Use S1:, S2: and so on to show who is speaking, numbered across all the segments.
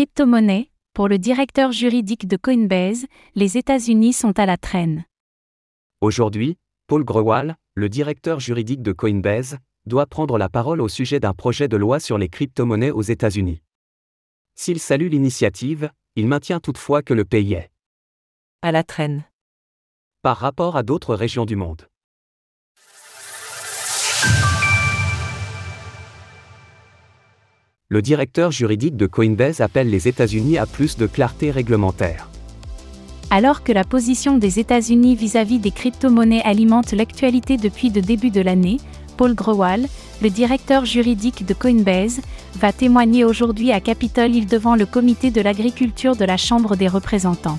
S1: crypto-monnaies, pour le directeur juridique de Coinbase, les États-Unis sont à la traîne.
S2: Aujourd'hui, Paul Grewal, le directeur juridique de Coinbase, doit prendre la parole au sujet d'un projet de loi sur les crypto-monnaies aux États-Unis. S'il salue l'initiative, il maintient toutefois que le pays est
S3: à la traîne
S2: par rapport à d'autres régions du monde. Le directeur juridique de Coinbase appelle les États-Unis à plus de clarté réglementaire.
S1: Alors que la position des États-Unis vis-à-vis des crypto-monnaies alimente l'actualité depuis le début de l'année, Paul Grewal, le directeur juridique de Coinbase, va témoigner aujourd'hui à Capitol Hill devant le comité de l'agriculture de la Chambre des représentants.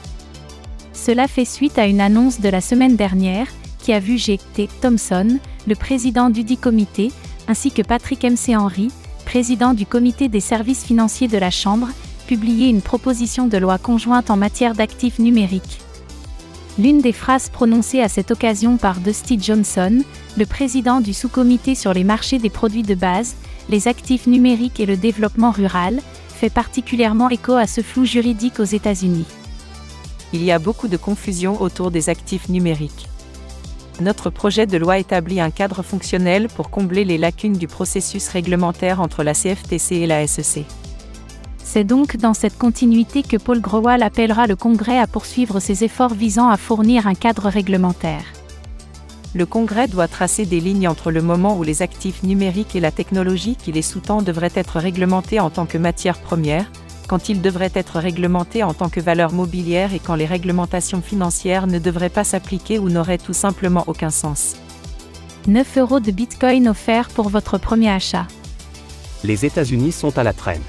S1: Cela fait suite à une annonce de la semaine dernière, qui a vu G.T. Thompson, le président du dit comité, ainsi que Patrick M.C. Henry, président du comité des services financiers de la Chambre, publier une proposition de loi conjointe en matière d'actifs numériques. L'une des phrases prononcées à cette occasion par Dusty Johnson, le président du sous-comité sur les marchés des produits de base, les actifs numériques et le développement rural, fait particulièrement écho à ce flou juridique aux États-Unis
S3: il y a beaucoup de confusion autour des actifs numériques. Notre projet de loi établit un cadre fonctionnel pour combler les lacunes du processus réglementaire entre la CFTC et la SEC.
S1: C'est donc dans cette continuité que Paul Growal appellera le Congrès à poursuivre ses efforts visant à fournir un cadre réglementaire.
S3: Le Congrès doit tracer des lignes entre le moment où les actifs numériques et la technologie qui les sous-tend devraient être réglementés en tant que matière première, quand il devrait être réglementé en tant que valeur mobilière et quand les réglementations financières ne devraient pas s'appliquer ou n'auraient tout simplement aucun sens.
S1: 9 euros de Bitcoin offerts pour votre premier achat.
S2: Les États-Unis sont à la traîne.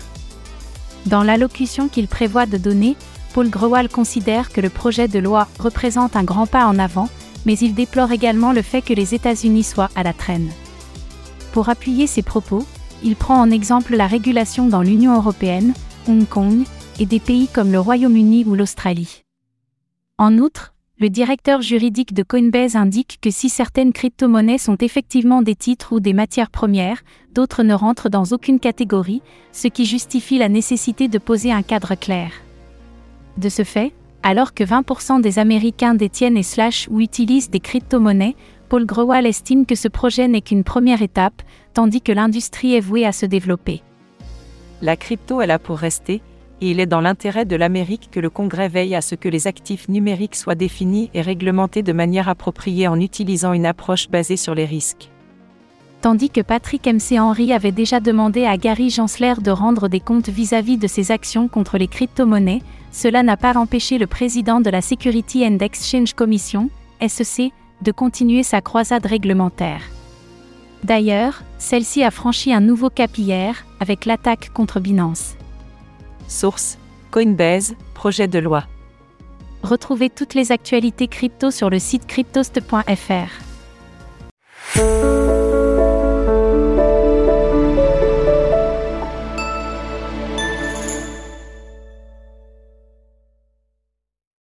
S1: Dans l'allocution qu'il prévoit de donner, Paul Grewal considère que le projet de loi représente un grand pas en avant, mais il déplore également le fait que les États-Unis soient à la traîne. Pour appuyer ses propos, il prend en exemple la régulation dans l'Union européenne, Hong Kong, et des pays comme le Royaume-Uni ou l'Australie. En outre, le directeur juridique de Coinbase indique que si certaines crypto-monnaies sont effectivement des titres ou des matières premières, d'autres ne rentrent dans aucune catégorie, ce qui justifie la nécessité de poser un cadre clair. De ce fait, alors que 20% des Américains détiennent et slash ou utilisent des crypto-monnaies, Paul Grewal estime que ce projet n'est qu'une première étape, tandis que l'industrie est vouée à se développer
S3: la crypto est là pour rester, et il est dans l'intérêt de l'Amérique que le Congrès veille à ce que les actifs numériques soient définis et réglementés de manière appropriée en utilisant une approche basée sur les risques.
S1: Tandis que Patrick MC Henry avait déjà demandé à Gary Gensler de rendre des comptes vis-à-vis de ses actions contre les crypto-monnaies, cela n'a pas empêché le président de la Security and Exchange Commission, SEC, de continuer sa croisade réglementaire. D'ailleurs, celle-ci a franchi un nouveau cap hier, avec l'attaque contre Binance.
S3: Source Coinbase, projet de loi.
S1: Retrouvez toutes les actualités crypto sur le site cryptost.fr.